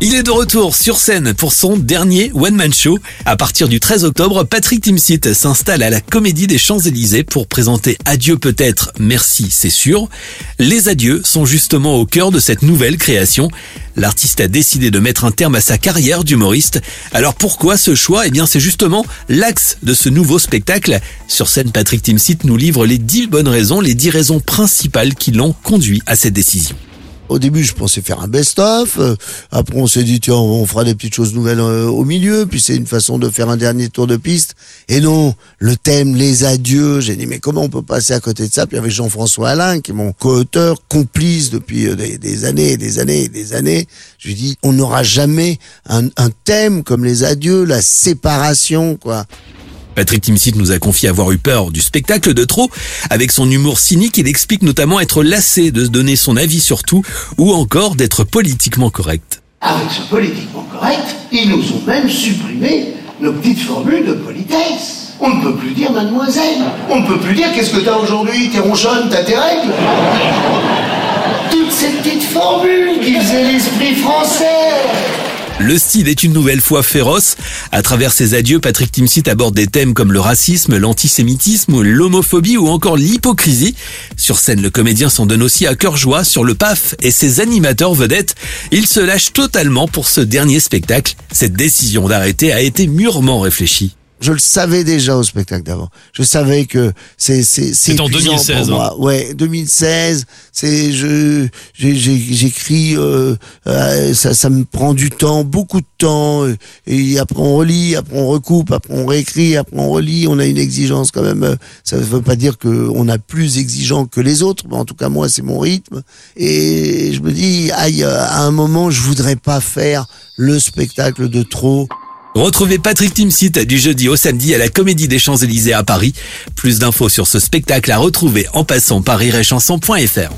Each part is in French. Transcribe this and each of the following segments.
Il est de retour sur scène pour son dernier one-man show. À partir du 13 octobre, Patrick Timsit s'installe à la Comédie des Champs-Élysées pour présenter Adieu peut-être, merci c'est sûr. Les adieux sont justement au cœur de cette nouvelle création. L'artiste a décidé de mettre un terme à sa carrière d'humoriste. Alors pourquoi ce choix? Eh bien c'est justement l'axe de ce nouveau spectacle. Sur scène, Patrick Timsit nous livre les 10 bonnes raisons, les 10 raisons principales qui l'ont conduit à cette décision. Au début, je pensais faire un best-of. Euh, Après, on s'est dit, tiens, on fera des petites choses nouvelles euh, au milieu. Puis c'est une façon de faire un dernier tour de piste. Et non, le thème, les adieux. J'ai dit, mais comment on peut passer à côté de ça? Puis avec Jean-François Alain, qui est mon co-auteur, complice depuis euh, des, des années, des années, des années. Je lui dit, on n'aura jamais un, un thème comme les adieux, la séparation, quoi. Patrick Timsit nous a confié avoir eu peur du spectacle de trop. Avec son humour cynique, il explique notamment être lassé de se donner son avis sur tout ou encore d'être politiquement correct. Avec ce politiquement correct, ils nous ont même supprimé nos petites formules de politesse. On ne peut plus dire mademoiselle. On ne peut plus dire qu'est-ce que t'as aujourd'hui? T'es ronchonne, t'as tes règles Toutes ces petites formules qui faisaient l'esprit français. Le style est une nouvelle fois féroce. À travers ses adieux, Patrick Timsit aborde des thèmes comme le racisme, l'antisémitisme, l'homophobie ou encore l'hypocrisie. Sur scène, le comédien s'en donne aussi à cœur joie sur le PAF et ses animateurs vedettes. Il se lâche totalement pour ce dernier spectacle. Cette décision d'arrêter a été mûrement réfléchie. Je le savais déjà au spectacle d'avant. Je savais que c'est c'est c'est en épuisant 2016, pour moi. Ouais, 2016. C'est je j'écris euh, euh, ça ça me prend du temps, beaucoup de temps. euh, Et après on relit, après on recoupe, après on réécrit, après on relit. On a une exigence quand même. Ça ne veut pas dire que on a plus exigeant que les autres, mais en tout cas moi c'est mon rythme. Et je me dis aïe, à un moment je voudrais pas faire le spectacle de trop. Retrouvez Patrick Timsit du jeudi au samedi à la Comédie des Champs-Élysées à Paris. Plus d'infos sur ce spectacle à retrouver en passant par rireetchanson.fr. Rire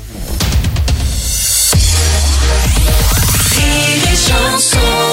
et chanson